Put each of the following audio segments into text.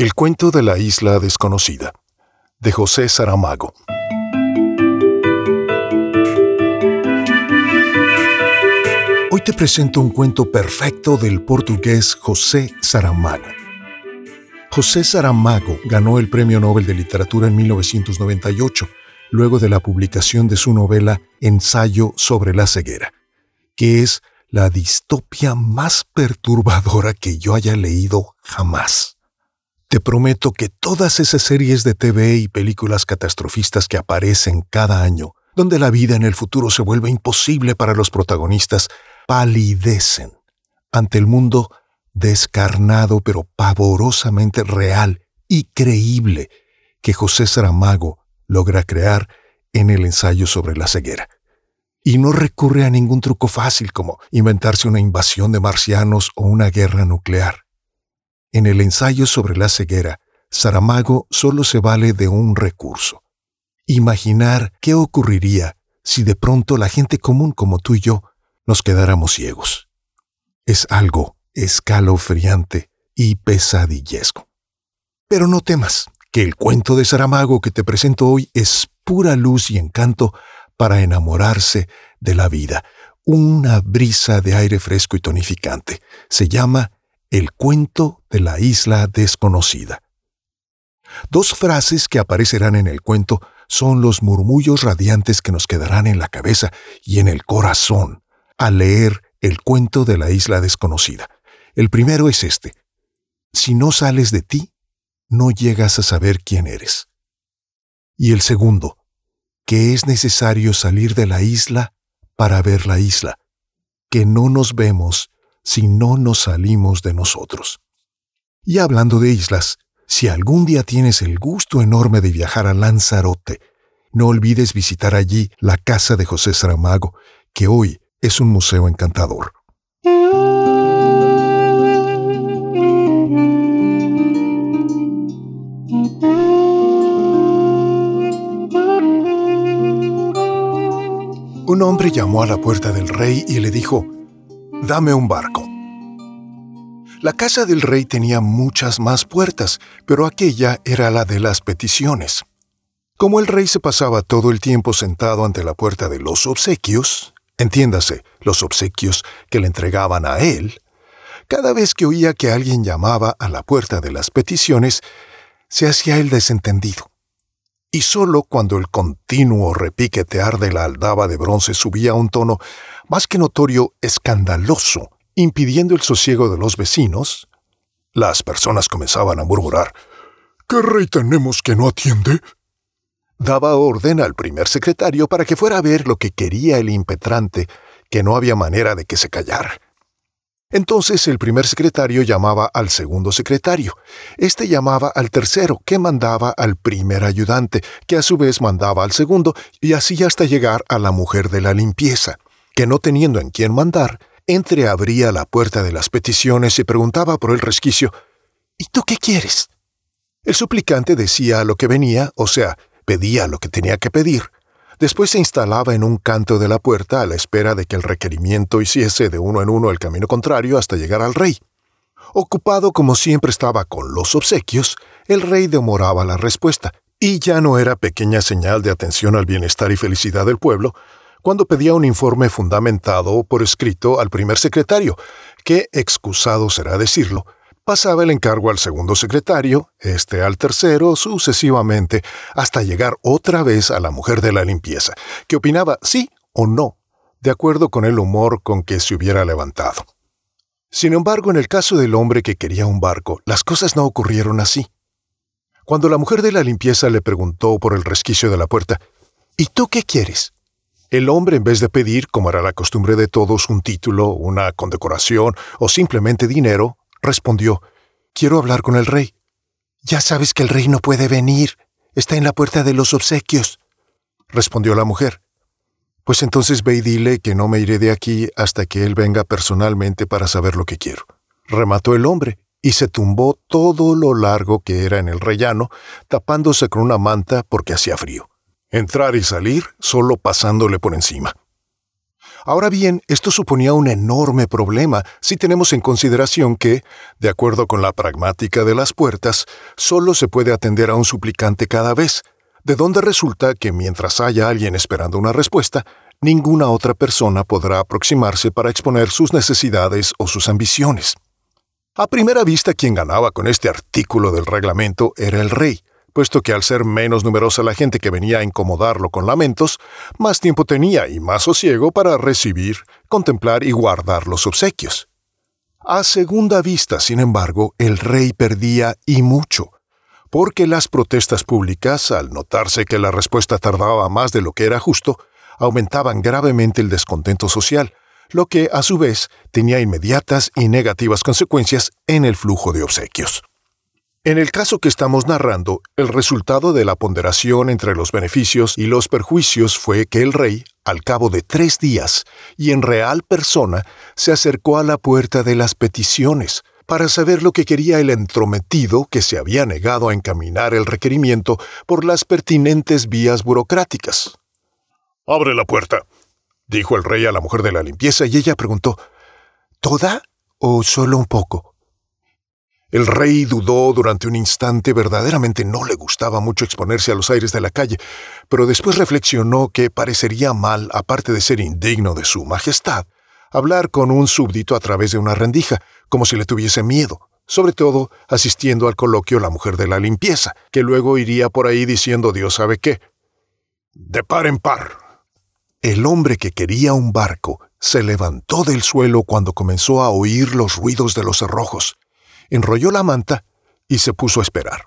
El cuento de la isla desconocida, de José Saramago. Hoy te presento un cuento perfecto del portugués José Saramago. José Saramago ganó el Premio Nobel de Literatura en 1998, luego de la publicación de su novela Ensayo sobre la ceguera, que es la distopia más perturbadora que yo haya leído jamás. Te prometo que todas esas series de TV y películas catastrofistas que aparecen cada año, donde la vida en el futuro se vuelve imposible para los protagonistas, palidecen ante el mundo descarnado pero pavorosamente real y creíble que José Saramago logra crear en el ensayo sobre la ceguera y no recurre a ningún truco fácil como inventarse una invasión de marcianos o una guerra nuclear. En el ensayo sobre la ceguera, Saramago solo se vale de un recurso. Imaginar qué ocurriría si de pronto la gente común como tú y yo nos quedáramos ciegos. Es algo escalofriante y pesadillesco. Pero no temas, que el cuento de Saramago que te presento hoy es pura luz y encanto para enamorarse de la vida, una brisa de aire fresco y tonificante. Se llama El cuento de la isla desconocida. Dos frases que aparecerán en el cuento son los murmullos radiantes que nos quedarán en la cabeza y en el corazón al leer el cuento de la isla desconocida. El primero es este. Si no sales de ti, no llegas a saber quién eres. Y el segundo, que es necesario salir de la isla para ver la isla, que no nos vemos si no nos salimos de nosotros. Y hablando de islas, si algún día tienes el gusto enorme de viajar a Lanzarote, no olvides visitar allí la casa de José Saramago, que hoy es un museo encantador. Un hombre llamó a la puerta del rey y le dijo, Dame un barco. La casa del rey tenía muchas más puertas, pero aquella era la de las peticiones. Como el rey se pasaba todo el tiempo sentado ante la puerta de los obsequios, entiéndase, los obsequios que le entregaban a él, cada vez que oía que alguien llamaba a la puerta de las peticiones, se hacía el desentendido y solo cuando el continuo repiquetear de la aldaba de bronce subía a un tono más que notorio escandaloso, impidiendo el sosiego de los vecinos, las personas comenzaban a murmurar ¿Qué rey tenemos que no atiende? Daba orden al primer secretario para que fuera a ver lo que quería el impetrante, que no había manera de que se callara. Entonces el primer secretario llamaba al segundo secretario. Este llamaba al tercero, que mandaba al primer ayudante, que a su vez mandaba al segundo, y así hasta llegar a la mujer de la limpieza, no teniendo en quién mandar, entreabría la puerta de las peticiones y preguntaba por el resquicio ¿Y tú qué quieres? El suplicante decía lo que venía, o sea, pedía lo que tenía que pedir, Después se instalaba en un canto de la puerta a la espera de que el requerimiento hiciese de uno en uno el camino contrario hasta llegar al rey. Ocupado como siempre estaba con los obsequios, el rey demoraba la respuesta, y ya no era pequeña señal de atención al bienestar y felicidad del pueblo, cuando pedía un informe fundamentado por escrito al primer secretario, que, excusado será decirlo, pasaba el encargo al segundo secretario, este al tercero, sucesivamente, hasta llegar otra vez a la mujer de la limpieza, que opinaba sí o no, de acuerdo con el humor con que se hubiera levantado. Sin embargo, en el caso del hombre que quería un barco, las cosas no ocurrieron así. Cuando la mujer de la limpieza le preguntó por el resquicio de la puerta, ¿Y tú qué quieres? El hombre, en vez de pedir, como era la costumbre de todos, un título, una condecoración o simplemente dinero, respondió, Quiero hablar con el rey. Ya sabes que el rey no puede venir. Está en la puerta de los obsequios. Respondió la mujer. Pues entonces ve y dile que no me iré de aquí hasta que él venga personalmente para saber lo que quiero. Remató el hombre y se tumbó todo lo largo que era en el rellano, tapándose con una manta porque hacía frío. Entrar y salir solo pasándole por encima. Ahora bien, esto suponía un enorme problema si tenemos en consideración que, de acuerdo con la pragmática de las puertas, solo se puede atender a un suplicante cada vez, de donde resulta que mientras haya alguien esperando una respuesta, ninguna otra persona podrá aproximarse para exponer sus necesidades o sus ambiciones. A primera vista quien ganaba con este artículo del reglamento era el rey, puesto que al ser menos numerosa la gente que venía a incomodarlo con lamentos, más tiempo tenía y más sosiego para recibir, contemplar y guardar los obsequios. A segunda vista, sin embargo, el rey perdía y mucho, porque las protestas públicas, al notarse que la respuesta tardaba más de lo que era justo, aumentaban gravemente el descontento social, lo que a su vez tenía inmediatas y negativas consecuencias en el flujo de obsequios. En el caso que estamos narrando, el resultado de la ponderación entre los beneficios y los perjuicios fue que el rey, al cabo de tres días, y en real persona, se acercó a la puerta de las peticiones, para saber lo que quería el entrometido que se había negado a encaminar el requerimiento por las pertinentes vías burocráticas. Abre la puerta, dijo el rey a la mujer de la limpieza, y ella preguntó, ¿Toda o solo un poco? El rey dudó durante un instante, verdaderamente no le gustaba mucho exponerse a los aires de la calle, pero después reflexionó que parecería mal, aparte de ser indigno de su majestad, hablar con un súbdito a través de una rendija, como si le tuviese miedo, sobre todo asistiendo al coloquio la mujer de la limpieza, que luego iría por ahí diciendo Dios sabe qué. De par en par. El hombre que quería un barco se levantó del suelo cuando comenzó a oír los ruidos de los cerrojos enrolló la manta y se puso a esperar.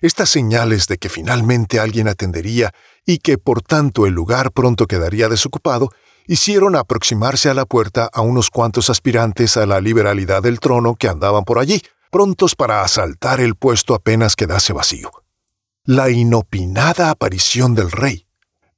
Estas señales de que finalmente alguien atendería y que por tanto el lugar pronto quedaría desocupado hicieron aproximarse a la puerta a unos cuantos aspirantes a la liberalidad del trono que andaban por allí, prontos para asaltar el puesto apenas quedase vacío. La inopinada aparición del rey.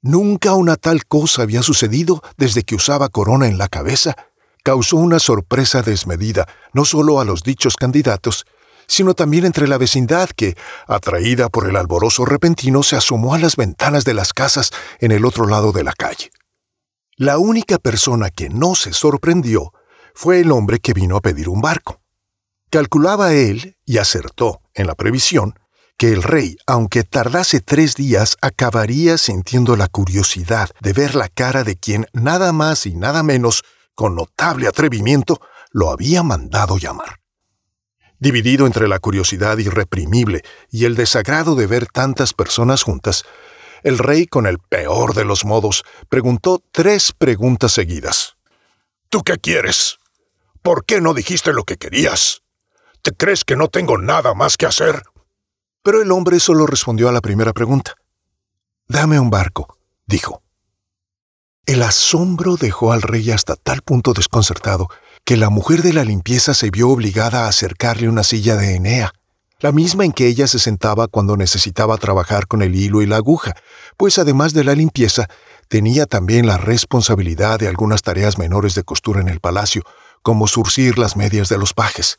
Nunca una tal cosa había sucedido desde que usaba corona en la cabeza causó una sorpresa desmedida no solo a los dichos candidatos, sino también entre la vecindad que, atraída por el alborozo repentino, se asomó a las ventanas de las casas en el otro lado de la calle. La única persona que no se sorprendió fue el hombre que vino a pedir un barco. Calculaba él, y acertó en la previsión, que el rey, aunque tardase tres días, acabaría sintiendo la curiosidad de ver la cara de quien nada más y nada menos con notable atrevimiento, lo había mandado llamar. Dividido entre la curiosidad irreprimible y el desagrado de ver tantas personas juntas, el rey, con el peor de los modos, preguntó tres preguntas seguidas. ¿Tú qué quieres? ¿Por qué no dijiste lo que querías? ¿Te crees que no tengo nada más que hacer? Pero el hombre solo respondió a la primera pregunta. Dame un barco, dijo. El asombro dejó al rey hasta tal punto desconcertado que la mujer de la limpieza se vio obligada a acercarle una silla de Enea, la misma en que ella se sentaba cuando necesitaba trabajar con el hilo y la aguja, pues además de la limpieza, tenía también la responsabilidad de algunas tareas menores de costura en el palacio, como surcir las medias de los pajes.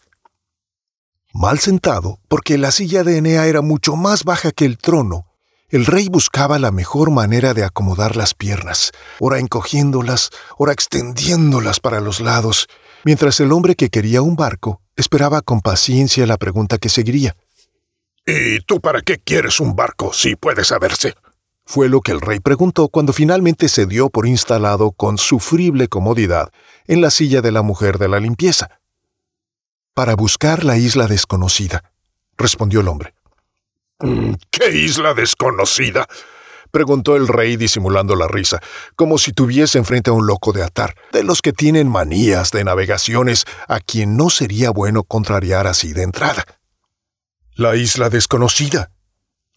Mal sentado, porque la silla de Enea era mucho más baja que el trono, el rey buscaba la mejor manera de acomodar las piernas, ora encogiéndolas, ora extendiéndolas para los lados, mientras el hombre que quería un barco esperaba con paciencia la pregunta que seguiría. ¿Y tú para qué quieres un barco, si puede saberse? Fue lo que el rey preguntó cuando finalmente se dio por instalado con sufrible comodidad en la silla de la mujer de la limpieza. Para buscar la isla desconocida, respondió el hombre. ¿Qué isla desconocida? preguntó el rey disimulando la risa, como si tuviese enfrente a un loco de atar, de los que tienen manías de navegaciones a quien no sería bueno contrariar así de entrada. La isla desconocida,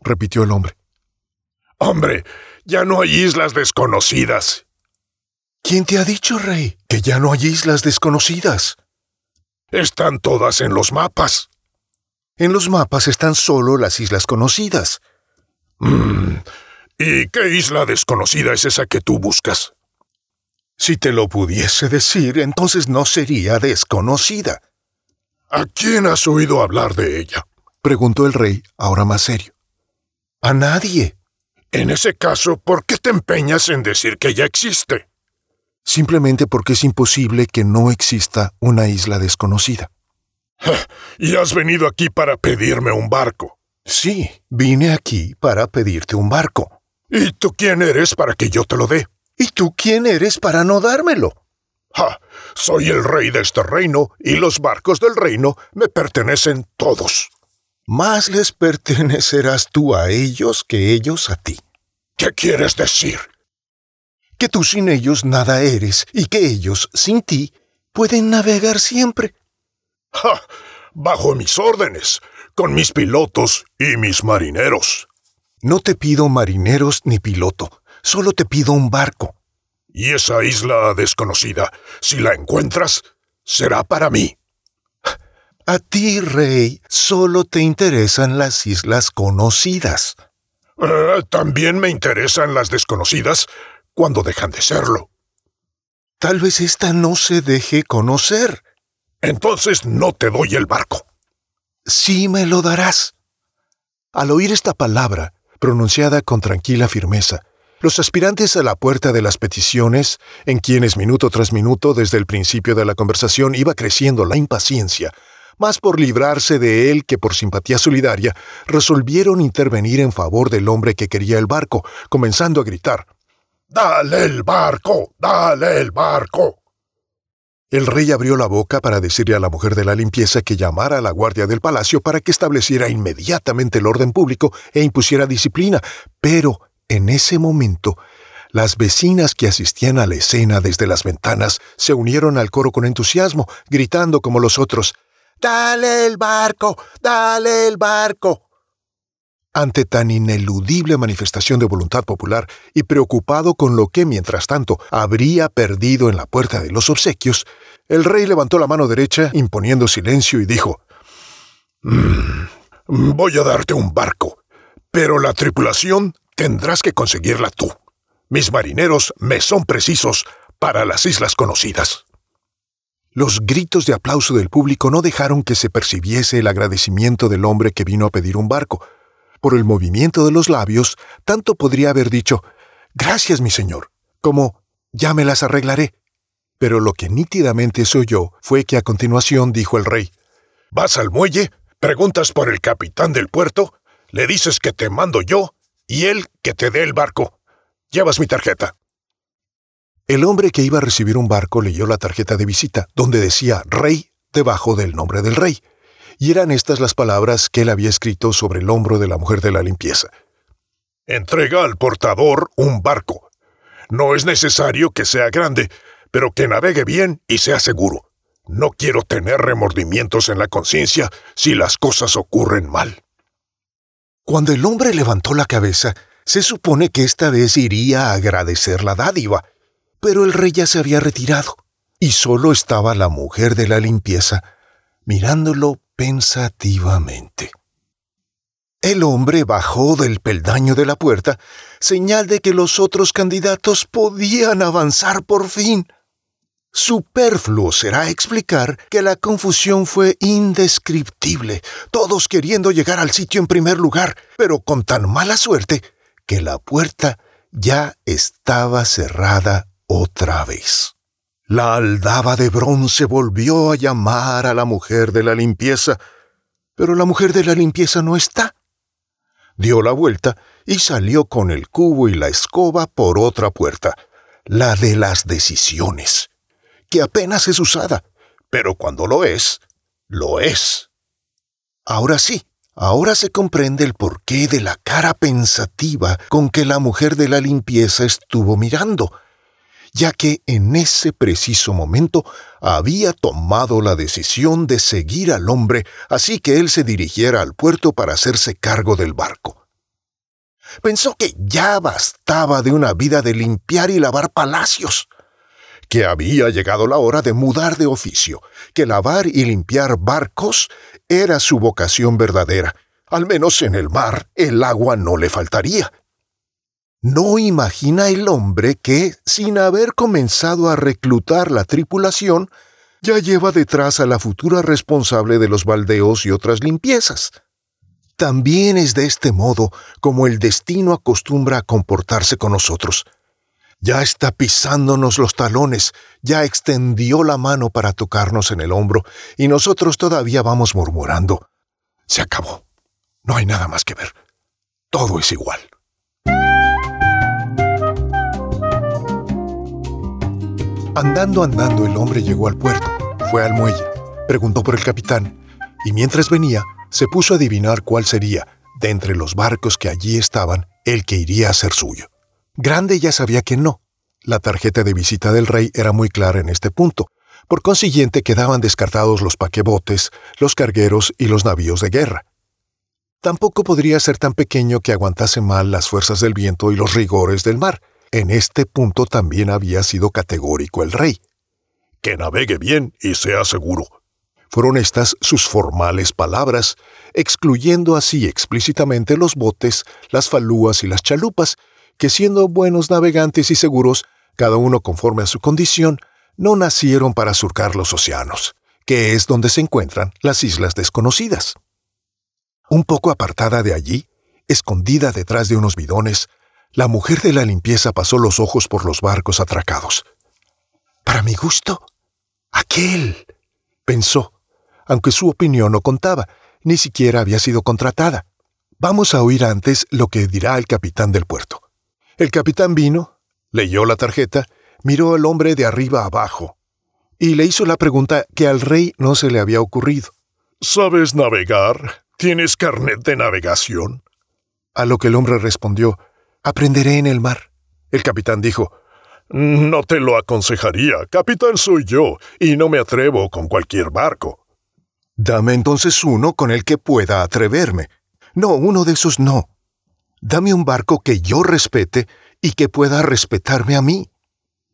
repitió el hombre. Hombre, ya no hay islas desconocidas. ¿Quién te ha dicho, rey, que ya no hay islas desconocidas? Están todas en los mapas. En los mapas están solo las islas conocidas. Mm, ¿Y qué isla desconocida es esa que tú buscas? Si te lo pudiese decir, entonces no sería desconocida. ¿A quién has oído hablar de ella? preguntó el rey, ahora más serio. A nadie. En ese caso, ¿por qué te empeñas en decir que ella existe? simplemente porque es imposible que no exista una isla desconocida. ¿Y has venido aquí para pedirme un barco? Sí, vine aquí para pedirte un barco. ¿Y tú quién eres para que yo te lo dé? ¿Y tú quién eres para no dármelo? ¡Ja! Soy el rey de este reino y los barcos del reino me pertenecen todos. Más les pertenecerás tú a ellos que ellos a ti. ¿Qué quieres decir? Que tú sin ellos nada eres y que ellos sin ti pueden navegar siempre. ¡Ja! Bajo mis órdenes, con mis pilotos y mis marineros. No te pido marineros ni piloto, solo te pido un barco. Y esa isla desconocida, si la encuentras, será para mí. A ti, rey, solo te interesan las islas conocidas. Eh, también me interesan las desconocidas cuando dejan de serlo. Tal vez esta no se deje conocer. Entonces no te doy el barco. Sí me lo darás. Al oír esta palabra, pronunciada con tranquila firmeza, los aspirantes a la puerta de las peticiones, en quienes minuto tras minuto desde el principio de la conversación iba creciendo la impaciencia, más por librarse de él que por simpatía solidaria, resolvieron intervenir en favor del hombre que quería el barco, comenzando a gritar Dale el barco, dale el barco. El rey abrió la boca para decirle a la mujer de la limpieza que llamara a la guardia del palacio para que estableciera inmediatamente el orden público e impusiera disciplina, pero en ese momento las vecinas que asistían a la escena desde las ventanas se unieron al coro con entusiasmo, gritando como los otros Dale el barco, dale el barco. Ante tan ineludible manifestación de voluntad popular y preocupado con lo que, mientras tanto, habría perdido en la puerta de los obsequios, el rey levantó la mano derecha, imponiendo silencio, y dijo, mm, Voy a darte un barco, pero la tripulación tendrás que conseguirla tú. Mis marineros me son precisos para las islas conocidas. Los gritos de aplauso del público no dejaron que se percibiese el agradecimiento del hombre que vino a pedir un barco. Por el movimiento de los labios, tanto podría haber dicho, Gracias, mi señor, como Ya me las arreglaré. Pero lo que nítidamente se oyó fue que a continuación dijo el rey, Vas al muelle, preguntas por el capitán del puerto, le dices que te mando yo y él que te dé el barco. Llevas mi tarjeta. El hombre que iba a recibir un barco leyó la tarjeta de visita, donde decía Rey debajo del nombre del rey, y eran estas las palabras que él había escrito sobre el hombro de la mujer de la limpieza. Entrega al portador un barco. No es necesario que sea grande, pero que navegue bien y sea seguro. No quiero tener remordimientos en la conciencia si las cosas ocurren mal. Cuando el hombre levantó la cabeza, se supone que esta vez iría a agradecer la dádiva, pero el rey ya se había retirado, y solo estaba la mujer de la limpieza, mirándolo pensativamente. El hombre bajó del peldaño de la puerta, señal de que los otros candidatos podían avanzar por fin. Superfluo será explicar que la confusión fue indescriptible, todos queriendo llegar al sitio en primer lugar, pero con tan mala suerte que la puerta ya estaba cerrada otra vez. La aldaba de bronce volvió a llamar a la mujer de la limpieza, pero la mujer de la limpieza no está. Dio la vuelta y salió con el cubo y la escoba por otra puerta, la de las decisiones, que apenas es usada, pero cuando lo es, lo es. Ahora sí, ahora se comprende el porqué de la cara pensativa con que la mujer de la limpieza estuvo mirando, ya que en ese preciso momento había tomado la decisión de seguir al hombre, así que él se dirigiera al puerto para hacerse cargo del barco. Pensó que ya bastaba de una vida de limpiar y lavar palacios, que había llegado la hora de mudar de oficio, que lavar y limpiar barcos era su vocación verdadera. Al menos en el mar el agua no le faltaría. No imagina el hombre que, sin haber comenzado a reclutar la tripulación, ya lleva detrás a la futura responsable de los baldeos y otras limpiezas. También es de este modo como el destino acostumbra a comportarse con nosotros. Ya está pisándonos los talones, ya extendió la mano para tocarnos en el hombro, y nosotros todavía vamos murmurando. Se acabó. No hay nada más que ver. Todo es igual. Andando, andando, el hombre llegó al puerto, fue al muelle, preguntó por el capitán, y mientras venía, se puso a adivinar cuál sería, de entre los barcos que allí estaban, el que iría a ser suyo. Grande ya sabía que no. La tarjeta de visita del rey era muy clara en este punto. Por consiguiente quedaban descartados los paquebotes, los cargueros y los navíos de guerra. Tampoco podría ser tan pequeño que aguantase mal las fuerzas del viento y los rigores del mar. En este punto también había sido categórico el rey. Que navegue bien y sea seguro. Fueron estas sus formales palabras, excluyendo así explícitamente los botes, las falúas y las chalupas, que siendo buenos navegantes y seguros, cada uno conforme a su condición, no nacieron para surcar los océanos, que es donde se encuentran las islas desconocidas. Un poco apartada de allí, escondida detrás de unos bidones, la mujer de la limpieza pasó los ojos por los barcos atracados. Para mi gusto, aquel, pensó, aunque su opinión no contaba, ni siquiera había sido contratada. Vamos a oír antes lo que dirá el capitán del puerto. El capitán vino, leyó la tarjeta, miró al hombre de arriba abajo y le hizo la pregunta que al rey no se le había ocurrido. ¿Sabes navegar? ¿Tienes carnet de navegación? A lo que el hombre respondió, Aprenderé en el mar. El capitán dijo, No te lo aconsejaría. Capitán soy yo, y no me atrevo con cualquier barco. Dame entonces uno con el que pueda atreverme. No, uno de esos no. Dame un barco que yo respete y que pueda respetarme a mí.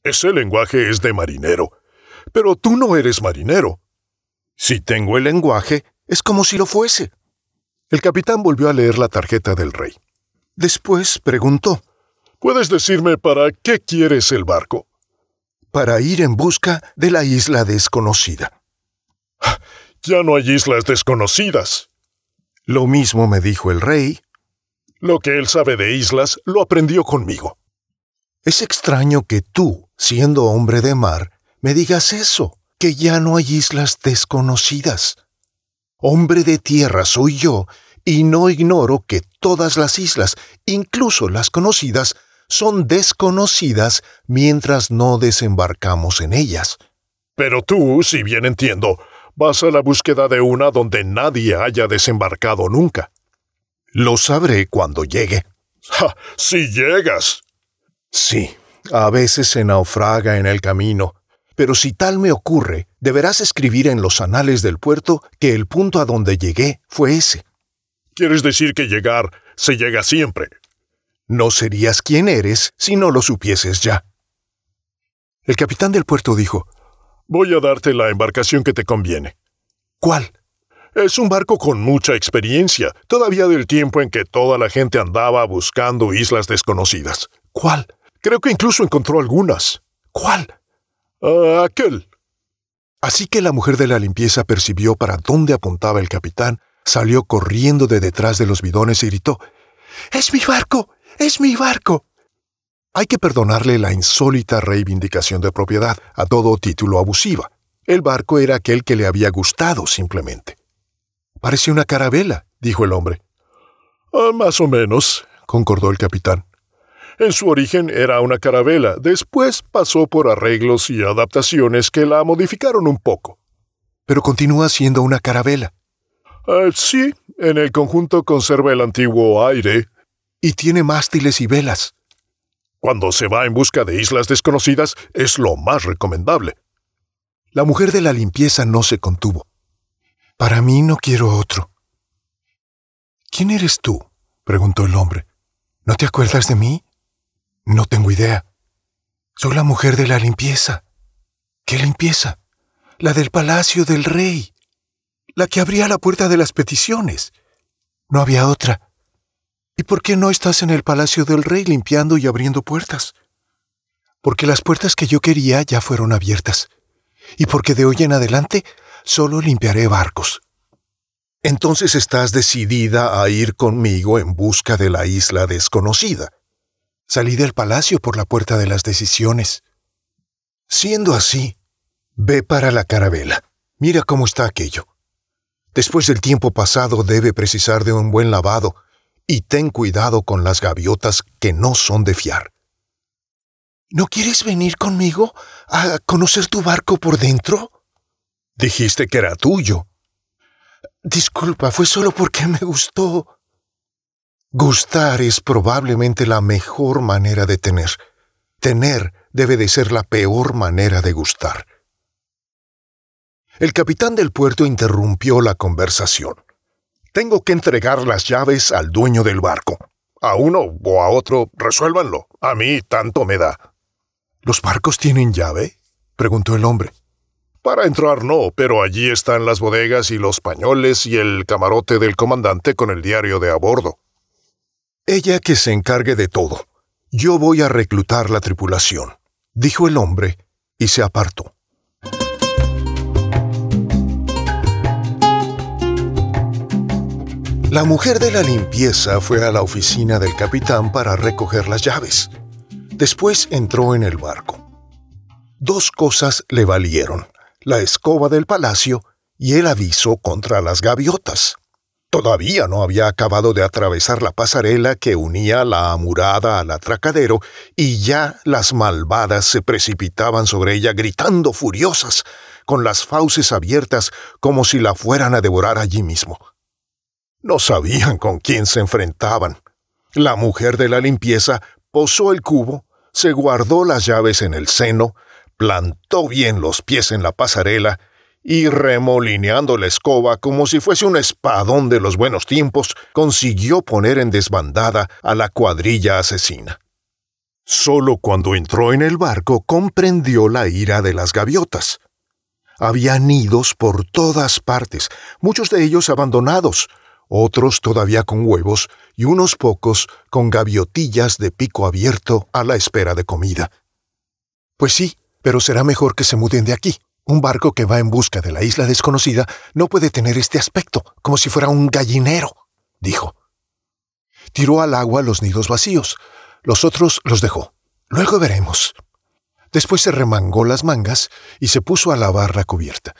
Ese lenguaje es de marinero. Pero tú no eres marinero. Si tengo el lenguaje, es como si lo fuese. El capitán volvió a leer la tarjeta del rey. Después preguntó, ¿Puedes decirme para qué quieres el barco? Para ir en busca de la isla desconocida. Ya no hay islas desconocidas. Lo mismo me dijo el rey. Lo que él sabe de islas lo aprendió conmigo. Es extraño que tú, siendo hombre de mar, me digas eso, que ya no hay islas desconocidas. Hombre de tierra soy yo, y no ignoro que todas las islas, incluso las conocidas, son desconocidas mientras no desembarcamos en ellas. Pero tú, si bien entiendo, vas a la búsqueda de una donde nadie haya desembarcado nunca. Lo sabré cuando llegue. ¡Ja! ¡Si llegas! Sí, a veces se naufraga en el camino, pero si tal me ocurre, deberás escribir en los anales del puerto que el punto a donde llegué fue ese. ¿Quieres decir que llegar se llega siempre? No serías quien eres si no lo supieses ya. El capitán del puerto dijo, Voy a darte la embarcación que te conviene. ¿Cuál? Es un barco con mucha experiencia, todavía del tiempo en que toda la gente andaba buscando islas desconocidas. ¿Cuál? Creo que incluso encontró algunas. ¿Cuál? Ah, aquel. Así que la mujer de la limpieza percibió para dónde apuntaba el capitán, salió corriendo de detrás de los bidones y gritó, ¡Es mi barco! ¡Es mi barco! Hay que perdonarle la insólita reivindicación de propiedad a todo título abusiva. El barco era aquel que le había gustado simplemente. Parece una carabela, dijo el hombre. Ah, más o menos, concordó el capitán. En su origen era una carabela, después pasó por arreglos y adaptaciones que la modificaron un poco. Pero continúa siendo una carabela. Ah, sí, en el conjunto conserva el antiguo aire. Y tiene mástiles y velas. Cuando se va en busca de islas desconocidas es lo más recomendable. La mujer de la limpieza no se contuvo. Para mí no quiero otro. ¿Quién eres tú? preguntó el hombre. ¿No te acuerdas de mí? No tengo idea. Soy la mujer de la limpieza. ¿Qué limpieza? La del palacio del rey. La que abría la puerta de las peticiones. No había otra. ¿Y por qué no estás en el palacio del rey limpiando y abriendo puertas? Porque las puertas que yo quería ya fueron abiertas. Y porque de hoy en adelante solo limpiaré barcos. Entonces estás decidida a ir conmigo en busca de la isla desconocida. Salí del palacio por la puerta de las decisiones. Siendo así, ve para la carabela. Mira cómo está aquello. Después del tiempo pasado debe precisar de un buen lavado, y ten cuidado con las gaviotas que no son de fiar. ¿No quieres venir conmigo a conocer tu barco por dentro? Dijiste que era tuyo. Disculpa, fue solo porque me gustó. Gustar es probablemente la mejor manera de tener. Tener debe de ser la peor manera de gustar. El capitán del puerto interrumpió la conversación. Tengo que entregar las llaves al dueño del barco. A uno o a otro, resuélvanlo. A mí tanto me da. ¿Los barcos tienen llave? preguntó el hombre. Para entrar no, pero allí están las bodegas y los pañoles y el camarote del comandante con el diario de a bordo. Ella que se encargue de todo. Yo voy a reclutar la tripulación, dijo el hombre, y se apartó. La mujer de la limpieza fue a la oficina del capitán para recoger las llaves. Después entró en el barco. Dos cosas le valieron, la escoba del palacio y el aviso contra las gaviotas. Todavía no había acabado de atravesar la pasarela que unía la amurada al atracadero y ya las malvadas se precipitaban sobre ella gritando furiosas, con las fauces abiertas como si la fueran a devorar allí mismo. No sabían con quién se enfrentaban. La mujer de la limpieza posó el cubo, se guardó las llaves en el seno, plantó bien los pies en la pasarela y remolineando la escoba como si fuese un espadón de los buenos tiempos, consiguió poner en desbandada a la cuadrilla asesina. Solo cuando entró en el barco comprendió la ira de las gaviotas. Había nidos por todas partes, muchos de ellos abandonados, otros todavía con huevos y unos pocos con gaviotillas de pico abierto a la espera de comida. Pues sí, pero será mejor que se muden de aquí. Un barco que va en busca de la isla desconocida no puede tener este aspecto, como si fuera un gallinero, dijo. Tiró al agua los nidos vacíos, los otros los dejó. Luego veremos. Después se remangó las mangas y se puso a lavar la cubierta.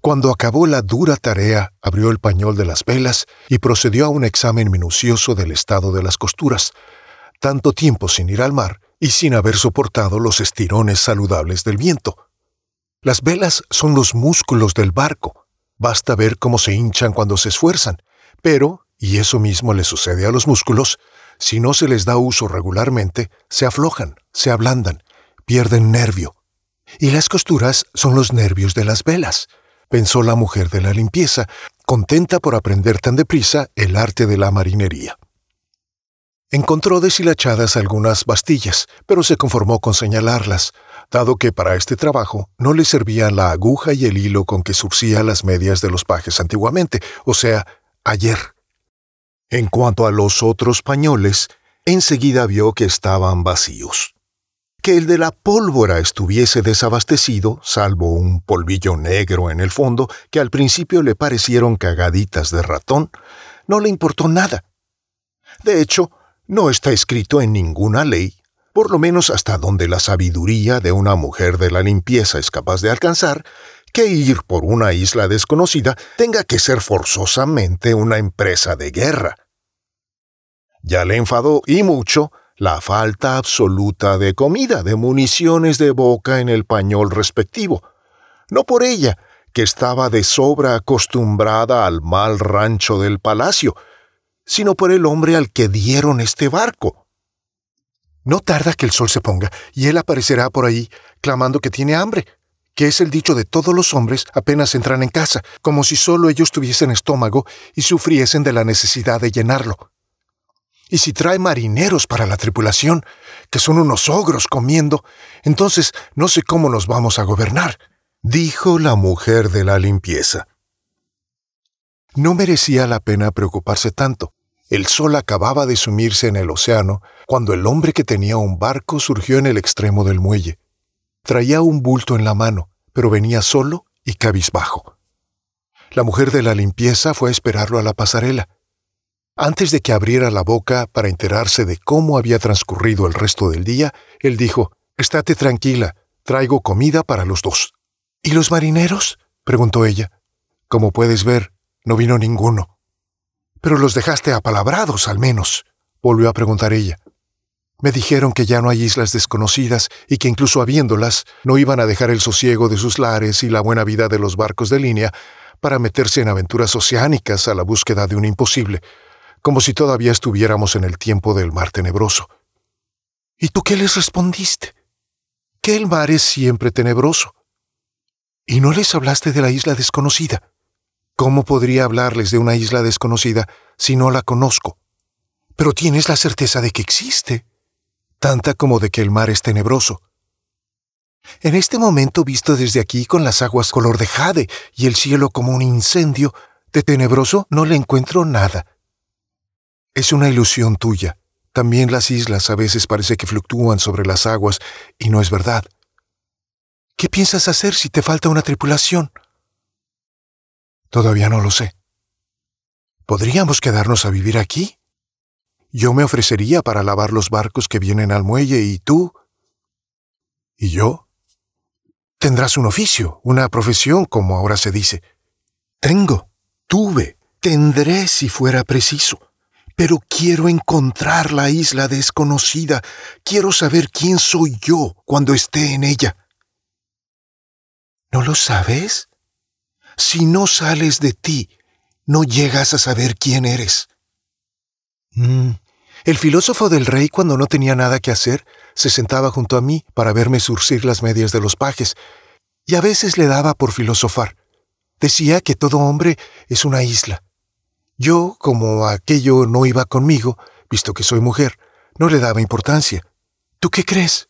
Cuando acabó la dura tarea, abrió el pañol de las velas y procedió a un examen minucioso del estado de las costuras, tanto tiempo sin ir al mar y sin haber soportado los estirones saludables del viento. Las velas son los músculos del barco. Basta ver cómo se hinchan cuando se esfuerzan, pero, y eso mismo le sucede a los músculos, si no se les da uso regularmente, se aflojan, se ablandan, pierden nervio. Y las costuras son los nervios de las velas pensó la mujer de la limpieza, contenta por aprender tan deprisa el arte de la marinería. Encontró deshilachadas algunas bastillas, pero se conformó con señalarlas, dado que para este trabajo no le servían la aguja y el hilo con que surcía las medias de los pajes antiguamente, o sea, ayer. En cuanto a los otros pañoles, enseguida vio que estaban vacíos que el de la pólvora estuviese desabastecido, salvo un polvillo negro en el fondo que al principio le parecieron cagaditas de ratón, no le importó nada. De hecho, no está escrito en ninguna ley, por lo menos hasta donde la sabiduría de una mujer de la limpieza es capaz de alcanzar, que ir por una isla desconocida tenga que ser forzosamente una empresa de guerra. Ya le enfadó y mucho la falta absoluta de comida, de municiones de boca en el pañol respectivo. No por ella, que estaba de sobra acostumbrada al mal rancho del palacio, sino por el hombre al que dieron este barco. No tarda que el sol se ponga, y él aparecerá por ahí, clamando que tiene hambre, que es el dicho de todos los hombres apenas entran en casa, como si solo ellos tuviesen estómago y sufriesen de la necesidad de llenarlo. Y si trae marineros para la tripulación, que son unos ogros comiendo, entonces no sé cómo nos vamos a gobernar, dijo la mujer de la limpieza. No merecía la pena preocuparse tanto. El sol acababa de sumirse en el océano cuando el hombre que tenía un barco surgió en el extremo del muelle. Traía un bulto en la mano, pero venía solo y cabizbajo. La mujer de la limpieza fue a esperarlo a la pasarela. Antes de que abriera la boca para enterarse de cómo había transcurrido el resto del día, él dijo, Estate tranquila, traigo comida para los dos. ¿Y los marineros? preguntó ella. Como puedes ver, no vino ninguno. Pero los dejaste apalabrados, al menos, volvió a preguntar ella. Me dijeron que ya no hay islas desconocidas y que incluso habiéndolas, no iban a dejar el sosiego de sus lares y la buena vida de los barcos de línea para meterse en aventuras oceánicas a la búsqueda de un imposible, como si todavía estuviéramos en el tiempo del mar tenebroso. ¿Y tú qué les respondiste? Que el mar es siempre tenebroso. ¿Y no les hablaste de la isla desconocida? ¿Cómo podría hablarles de una isla desconocida si no la conozco? Pero tienes la certeza de que existe, tanta como de que el mar es tenebroso. En este momento visto desde aquí con las aguas color de jade y el cielo como un incendio, de tenebroso no le encuentro nada. Es una ilusión tuya. También las islas a veces parece que fluctúan sobre las aguas y no es verdad. ¿Qué piensas hacer si te falta una tripulación? Todavía no lo sé. ¿Podríamos quedarnos a vivir aquí? Yo me ofrecería para lavar los barcos que vienen al muelle y tú... ¿Y yo? Tendrás un oficio, una profesión, como ahora se dice. Tengo, tuve, tendré si fuera preciso. Pero quiero encontrar la isla desconocida. Quiero saber quién soy yo cuando esté en ella. ¿No lo sabes? Si no sales de ti, no llegas a saber quién eres. Mm. El filósofo del rey, cuando no tenía nada que hacer, se sentaba junto a mí para verme surcir las medias de los pajes, y a veces le daba por filosofar. Decía que todo hombre es una isla. Yo, como aquello no iba conmigo, visto que soy mujer, no le daba importancia. ¿Tú qué crees?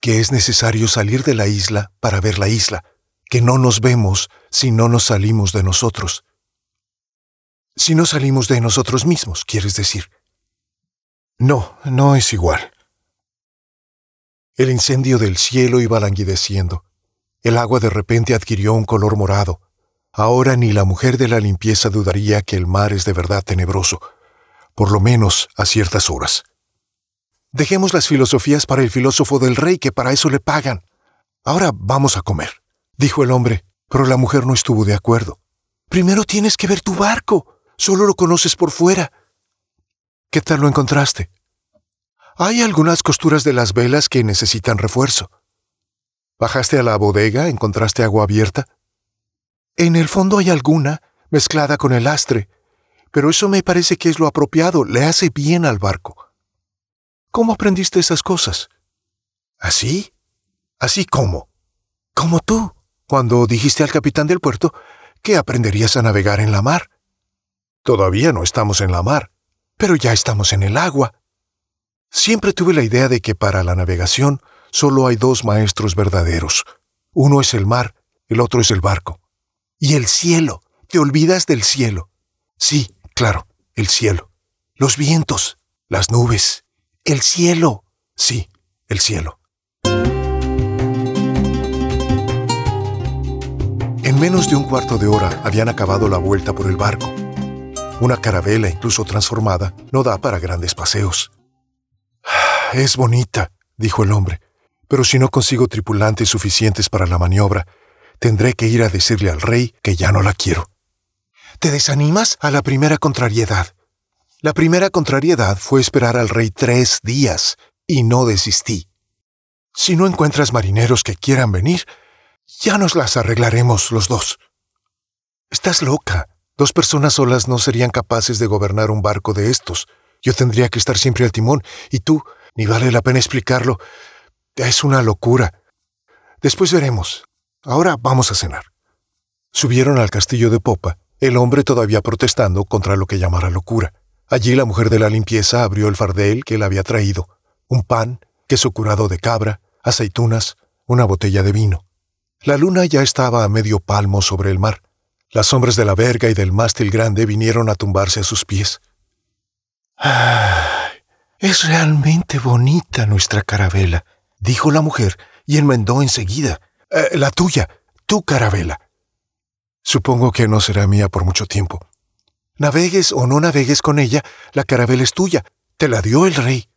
Que es necesario salir de la isla para ver la isla, que no nos vemos si no nos salimos de nosotros. Si no salimos de nosotros mismos, quieres decir. No, no es igual. El incendio del cielo iba languideciendo. El agua de repente adquirió un color morado. Ahora ni la mujer de la limpieza dudaría que el mar es de verdad tenebroso, por lo menos a ciertas horas. Dejemos las filosofías para el filósofo del rey, que para eso le pagan. Ahora vamos a comer, dijo el hombre, pero la mujer no estuvo de acuerdo. Primero tienes que ver tu barco. Solo lo conoces por fuera. ¿Qué tal lo encontraste? Hay algunas costuras de las velas que necesitan refuerzo. ¿Bajaste a la bodega? ¿Encontraste agua abierta? En el fondo hay alguna, mezclada con el astre, pero eso me parece que es lo apropiado, le hace bien al barco. ¿Cómo aprendiste esas cosas? ¿Así? ¿Así cómo? Como tú, cuando dijiste al capitán del puerto que aprenderías a navegar en la mar. Todavía no estamos en la mar pero ya estamos en el agua. Siempre tuve la idea de que para la navegación solo hay dos maestros verdaderos. Uno es el mar, el otro es el barco. Y el cielo. Te olvidas del cielo. Sí, claro, el cielo. Los vientos, las nubes, el cielo. Sí, el cielo. En menos de un cuarto de hora habían acabado la vuelta por el barco. Una carabela, incluso transformada, no da para grandes paseos. Es bonita, dijo el hombre, pero si no consigo tripulantes suficientes para la maniobra, tendré que ir a decirle al rey que ya no la quiero. Te desanimas a la primera contrariedad. La primera contrariedad fue esperar al rey tres días, y no desistí. Si no encuentras marineros que quieran venir, ya nos las arreglaremos los dos. Estás loca, Dos personas solas no serían capaces de gobernar un barco de estos. Yo tendría que estar siempre al timón, y tú, ni vale la pena explicarlo. Es una locura. Después veremos. Ahora vamos a cenar. Subieron al castillo de popa, el hombre todavía protestando contra lo que llamara locura. Allí la mujer de la limpieza abrió el fardel que él había traído, un pan, queso curado de cabra, aceitunas, una botella de vino. La luna ya estaba a medio palmo sobre el mar. Las sombras de la verga y del mástil grande vinieron a tumbarse a sus pies. ¡Ay! Es realmente bonita nuestra carabela, dijo la mujer y enmendó enseguida. Eh, la tuya, tu carabela. Supongo que no será mía por mucho tiempo. Navegues o no navegues con ella, la carabela es tuya. Te la dio el rey.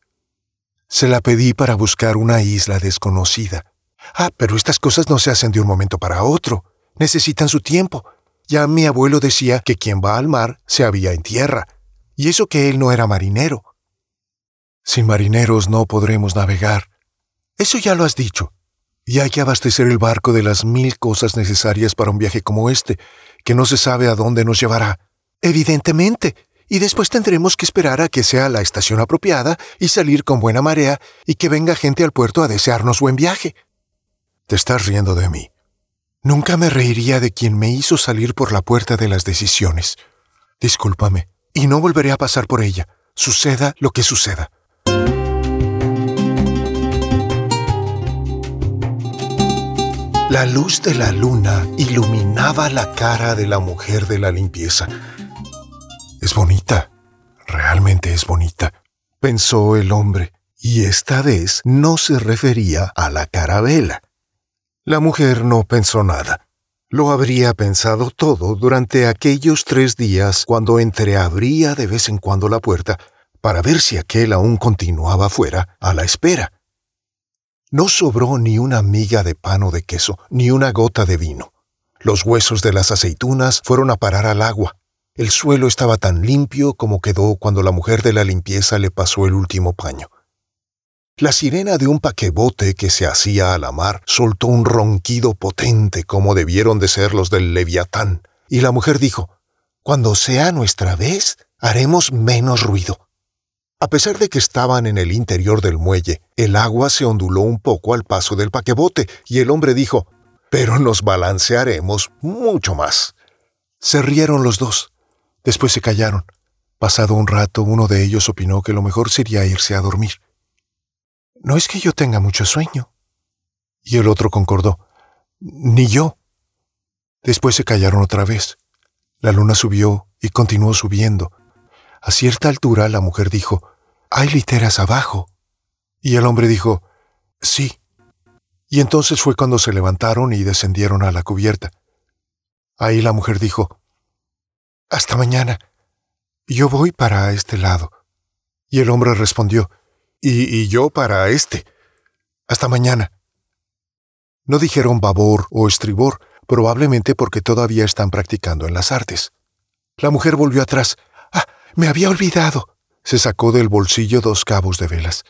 Se la pedí para buscar una isla desconocida. Ah, pero estas cosas no se hacen de un momento para otro. Necesitan su tiempo. Ya mi abuelo decía que quien va al mar se había en tierra. Y eso que él no era marinero. Sin marineros no podremos navegar. Eso ya lo has dicho. Y hay que abastecer el barco de las mil cosas necesarias para un viaje como este, que no se sabe a dónde nos llevará. Evidentemente. Y después tendremos que esperar a que sea la estación apropiada y salir con buena marea y que venga gente al puerto a desearnos buen viaje. Te estás riendo de mí. Nunca me reiría de quien me hizo salir por la puerta de las decisiones. Discúlpame, y no volveré a pasar por ella, suceda lo que suceda. La luz de la luna iluminaba la cara de la mujer de la limpieza. Es bonita, realmente es bonita, pensó el hombre, y esta vez no se refería a la carabela. La mujer no pensó nada. Lo habría pensado todo durante aquellos tres días cuando entreabría de vez en cuando la puerta para ver si aquel aún continuaba fuera a la espera. No sobró ni una miga de pan o de queso, ni una gota de vino. Los huesos de las aceitunas fueron a parar al agua. El suelo estaba tan limpio como quedó cuando la mujer de la limpieza le pasó el último paño. La sirena de un paquebote que se hacía a la mar soltó un ronquido potente como debieron de ser los del leviatán, y la mujer dijo, Cuando sea nuestra vez, haremos menos ruido. A pesar de que estaban en el interior del muelle, el agua se onduló un poco al paso del paquebote y el hombre dijo, pero nos balancearemos mucho más. Se rieron los dos. Después se callaron. Pasado un rato, uno de ellos opinó que lo mejor sería irse a dormir. No es que yo tenga mucho sueño. Y el otro concordó. Ni yo. Después se callaron otra vez. La luna subió y continuó subiendo, a cierta altura la mujer dijo, Hay literas abajo. Y el hombre dijo, Sí. Y entonces fue cuando se levantaron y descendieron a la cubierta. Ahí la mujer dijo, Hasta mañana. Yo voy para este lado. Y el hombre respondió, Y, y yo para este. Hasta mañana. No dijeron babor o estribor, probablemente porque todavía están practicando en las artes. La mujer volvió atrás me había olvidado. Se sacó del bolsillo dos cabos de velas.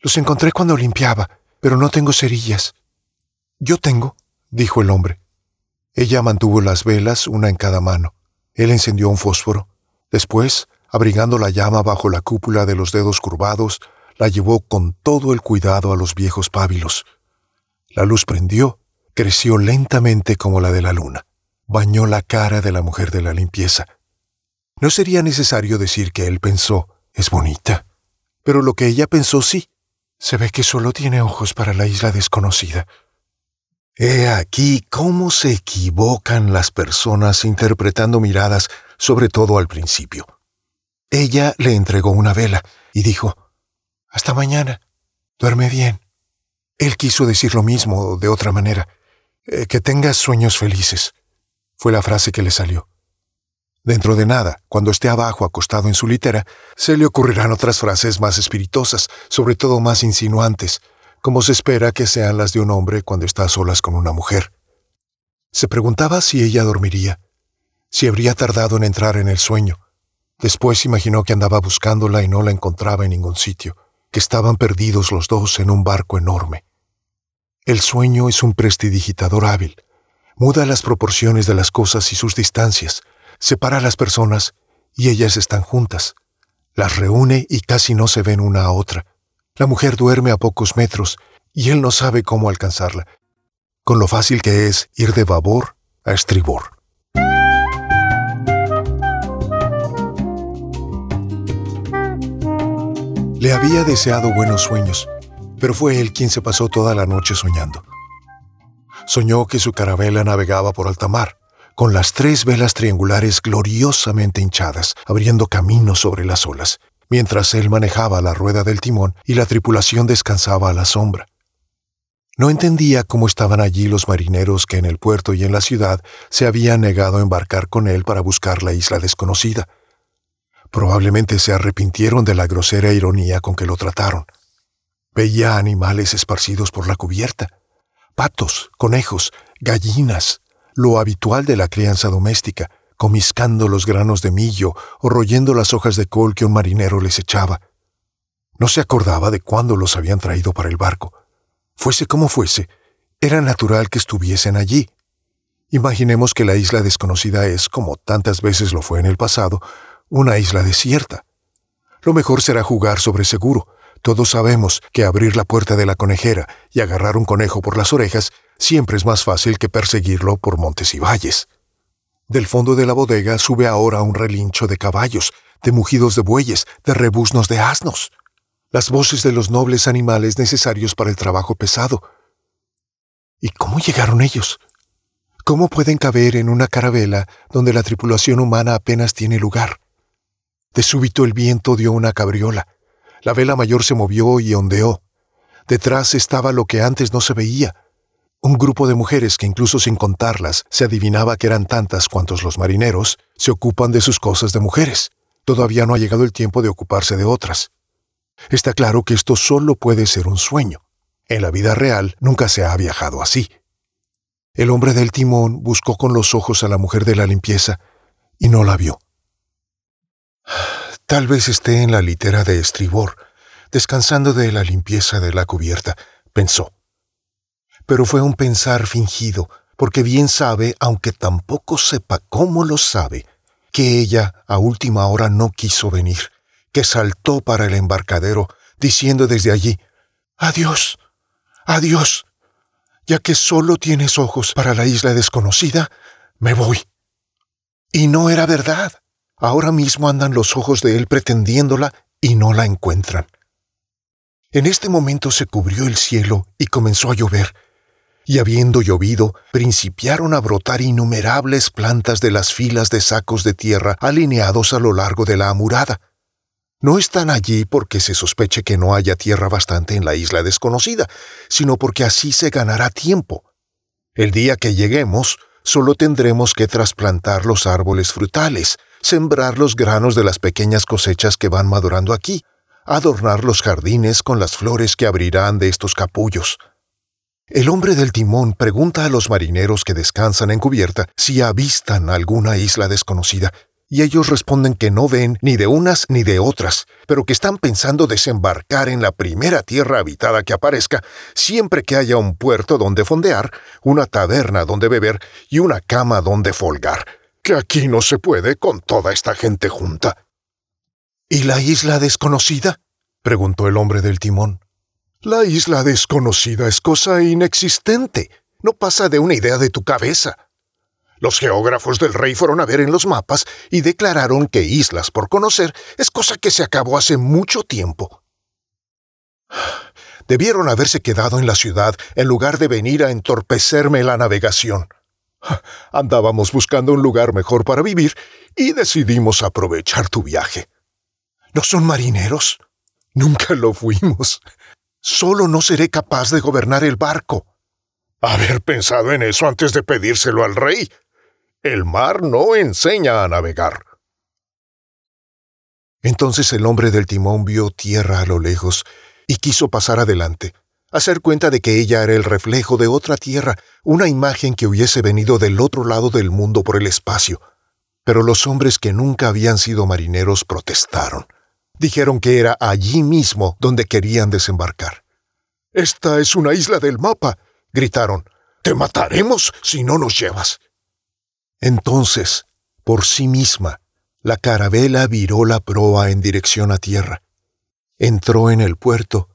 Los encontré cuando limpiaba, pero no tengo cerillas. Yo tengo, dijo el hombre. Ella mantuvo las velas, una en cada mano. Él encendió un fósforo. Después, abrigando la llama bajo la cúpula de los dedos curvados, la llevó con todo el cuidado a los viejos pábilos. La luz prendió, creció lentamente como la de la luna. Bañó la cara de la mujer de la limpieza. No sería necesario decir que él pensó, es bonita. Pero lo que ella pensó sí. Se ve que solo tiene ojos para la isla desconocida. He aquí cómo se equivocan las personas interpretando miradas, sobre todo al principio. Ella le entregó una vela y dijo, Hasta mañana. Duerme bien. Él quiso decir lo mismo de otra manera. Eh, que tengas sueños felices. Fue la frase que le salió. Dentro de nada, cuando esté abajo acostado en su litera, se le ocurrirán otras frases más espiritosas, sobre todo más insinuantes, como se espera que sean las de un hombre cuando está a solas con una mujer. Se preguntaba si ella dormiría, si habría tardado en entrar en el sueño. Después imaginó que andaba buscándola y no la encontraba en ningún sitio, que estaban perdidos los dos en un barco enorme. El sueño es un prestidigitador hábil, muda las proporciones de las cosas y sus distancias, separa a las personas y ellas están juntas. Las reúne y casi no se ven una a otra. La mujer duerme a pocos metros y él no sabe cómo alcanzarla, con lo fácil que es ir de babor a estribor. Le había deseado buenos sueños, pero fue él quien se pasó toda la noche soñando. Soñó que su carabela navegaba por alta mar, con las tres velas triangulares gloriosamente hinchadas, abriendo camino sobre las olas, mientras él manejaba la rueda del timón y la tripulación descansaba a la sombra. No entendía cómo estaban allí los marineros que en el puerto y en la ciudad se habían negado a embarcar con él para buscar la isla desconocida. Probablemente se arrepintieron de la grosera ironía con que lo trataron. Veía animales esparcidos por la cubierta, patos, conejos, gallinas, lo habitual de la crianza doméstica, comiscando los granos de millo o royendo las hojas de col que un marinero les echaba. No se acordaba de cuándo los habían traído para el barco. Fuese como fuese, era natural que estuviesen allí. Imaginemos que la isla desconocida es, como tantas veces lo fue en el pasado, una isla desierta. Lo mejor será jugar sobre seguro. Todos sabemos que abrir la puerta de la conejera y agarrar un conejo por las orejas siempre es más fácil que perseguirlo por montes y valles. Del fondo de la bodega sube ahora un relincho de caballos, de mugidos de bueyes, de rebuznos de asnos. Las voces de los nobles animales necesarios para el trabajo pesado. ¿Y cómo llegaron ellos? ¿Cómo pueden caber en una carabela donde la tripulación humana apenas tiene lugar? De súbito el viento dio una cabriola. La vela mayor se movió y ondeó. Detrás estaba lo que antes no se veía, un grupo de mujeres que incluso sin contarlas se adivinaba que eran tantas cuantos los marineros, se ocupan de sus cosas de mujeres. Todavía no ha llegado el tiempo de ocuparse de otras. Está claro que esto solo puede ser un sueño. En la vida real nunca se ha viajado así. El hombre del timón buscó con los ojos a la mujer de la limpieza y no la vio. Tal vez esté en la litera de estribor, descansando de la limpieza de la cubierta, pensó pero fue un pensar fingido, porque bien sabe, aunque tampoco sepa cómo lo sabe, que ella a última hora no quiso venir, que saltó para el embarcadero, diciendo desde allí, Adiós, adiós, ya que solo tienes ojos para la isla desconocida, me voy. Y no era verdad. Ahora mismo andan los ojos de él pretendiéndola y no la encuentran. En este momento se cubrió el cielo y comenzó a llover, y habiendo llovido, principiaron a brotar innumerables plantas de las filas de sacos de tierra alineados a lo largo de la amurada. No están allí porque se sospeche que no haya tierra bastante en la isla desconocida, sino porque así se ganará tiempo. El día que lleguemos, solo tendremos que trasplantar los árboles frutales, sembrar los granos de las pequeñas cosechas que van madurando aquí, adornar los jardines con las flores que abrirán de estos capullos, el hombre del timón pregunta a los marineros que descansan en cubierta si avistan alguna isla desconocida, y ellos responden que no ven ni de unas ni de otras, pero que están pensando desembarcar en la primera tierra habitada que aparezca, siempre que haya un puerto donde fondear, una taberna donde beber y una cama donde folgar, que aquí no se puede con toda esta gente junta. ¿Y la isla desconocida? preguntó el hombre del timón. La isla desconocida es cosa inexistente. No pasa de una idea de tu cabeza. Los geógrafos del rey fueron a ver en los mapas y declararon que islas por conocer es cosa que se acabó hace mucho tiempo. Debieron haberse quedado en la ciudad en lugar de venir a entorpecerme la navegación. Andábamos buscando un lugar mejor para vivir y decidimos aprovechar tu viaje. ¿No son marineros? Nunca lo fuimos. Solo no seré capaz de gobernar el barco. Haber pensado en eso antes de pedírselo al rey. El mar no enseña a navegar. Entonces el hombre del timón vio tierra a lo lejos y quiso pasar adelante, hacer cuenta de que ella era el reflejo de otra tierra, una imagen que hubiese venido del otro lado del mundo por el espacio. Pero los hombres que nunca habían sido marineros protestaron. Dijeron que era allí mismo donde querían desembarcar. Esta es una isla del mapa, gritaron. Te mataremos si no nos llevas. Entonces, por sí misma, la carabela viró la proa en dirección a tierra, entró en el puerto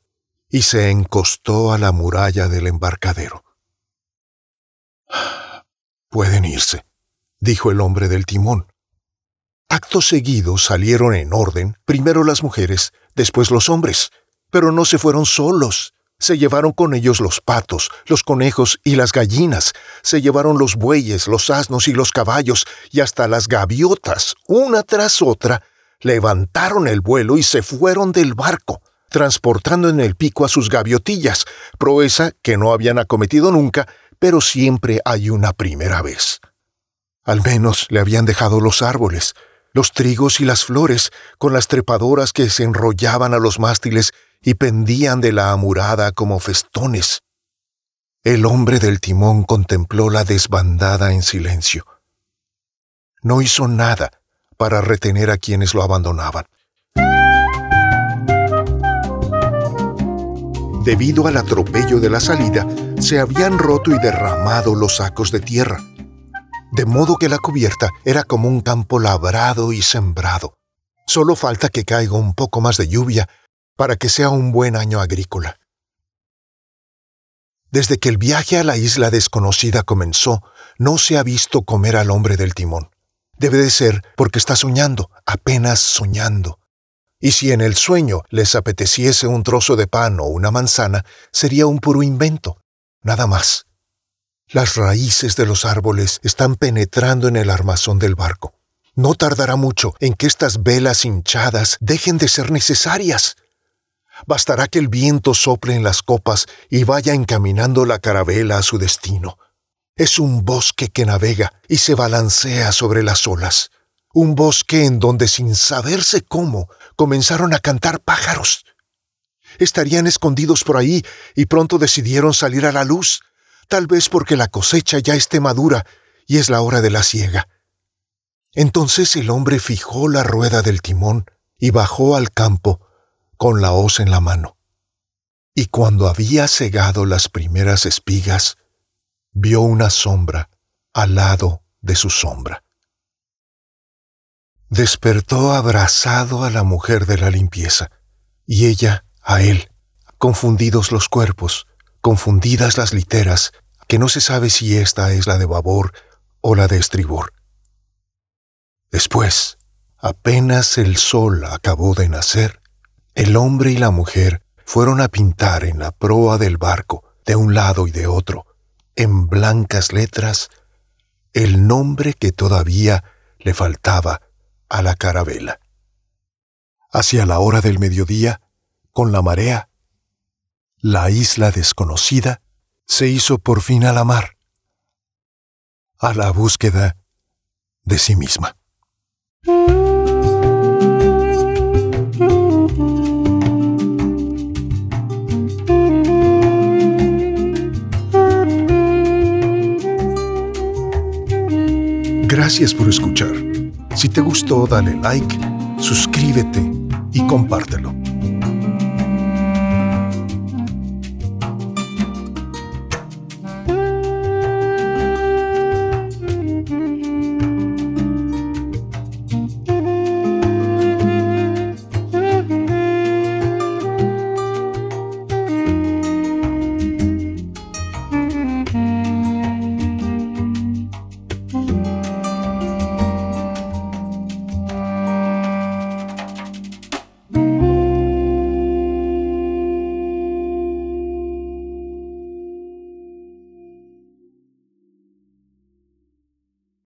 y se encostó a la muralla del embarcadero. Pueden irse, dijo el hombre del timón. Acto seguido salieron en orden, primero las mujeres, después los hombres, pero no se fueron solos. Se llevaron con ellos los patos, los conejos y las gallinas, se llevaron los bueyes, los asnos y los caballos, y hasta las gaviotas, una tras otra, levantaron el vuelo y se fueron del barco, transportando en el pico a sus gaviotillas, proeza que no habían acometido nunca, pero siempre hay una primera vez. Al menos le habían dejado los árboles, los trigos y las flores, con las trepadoras que se enrollaban a los mástiles y pendían de la amurada como festones. El hombre del timón contempló la desbandada en silencio. No hizo nada para retener a quienes lo abandonaban. Debido al atropello de la salida, se habían roto y derramado los sacos de tierra, de modo que la cubierta era como un campo labrado y sembrado. Solo falta que caiga un poco más de lluvia para que sea un buen año agrícola. Desde que el viaje a la isla desconocida comenzó, no se ha visto comer al hombre del timón. Debe de ser porque está soñando, apenas soñando. Y si en el sueño les apeteciese un trozo de pan o una manzana, sería un puro invento, nada más. Las raíces de los árboles están penetrando en el armazón del barco. No tardará mucho en que estas velas hinchadas dejen de ser necesarias. Bastará que el viento sople en las copas y vaya encaminando la carabela a su destino. Es un bosque que navega y se balancea sobre las olas. Un bosque en donde sin saberse cómo comenzaron a cantar pájaros. Estarían escondidos por ahí y pronto decidieron salir a la luz, tal vez porque la cosecha ya esté madura y es la hora de la siega. Entonces el hombre fijó la rueda del timón y bajó al campo con la hoz en la mano. Y cuando había segado las primeras espigas, vio una sombra al lado de su sombra. Despertó abrazado a la mujer de la limpieza, y ella a él, confundidos los cuerpos, confundidas las literas, que no se sabe si esta es la de babor o la de estribor. Después, apenas el sol acabó de nacer, el hombre y la mujer fueron a pintar en la proa del barco, de un lado y de otro, en blancas letras, el nombre que todavía le faltaba a la carabela. Hacia la hora del mediodía, con la marea, la isla desconocida se hizo por fin a la mar, a la búsqueda de sí misma. Gracias por escuchar. Si te gustó, dale like, suscríbete y compártelo.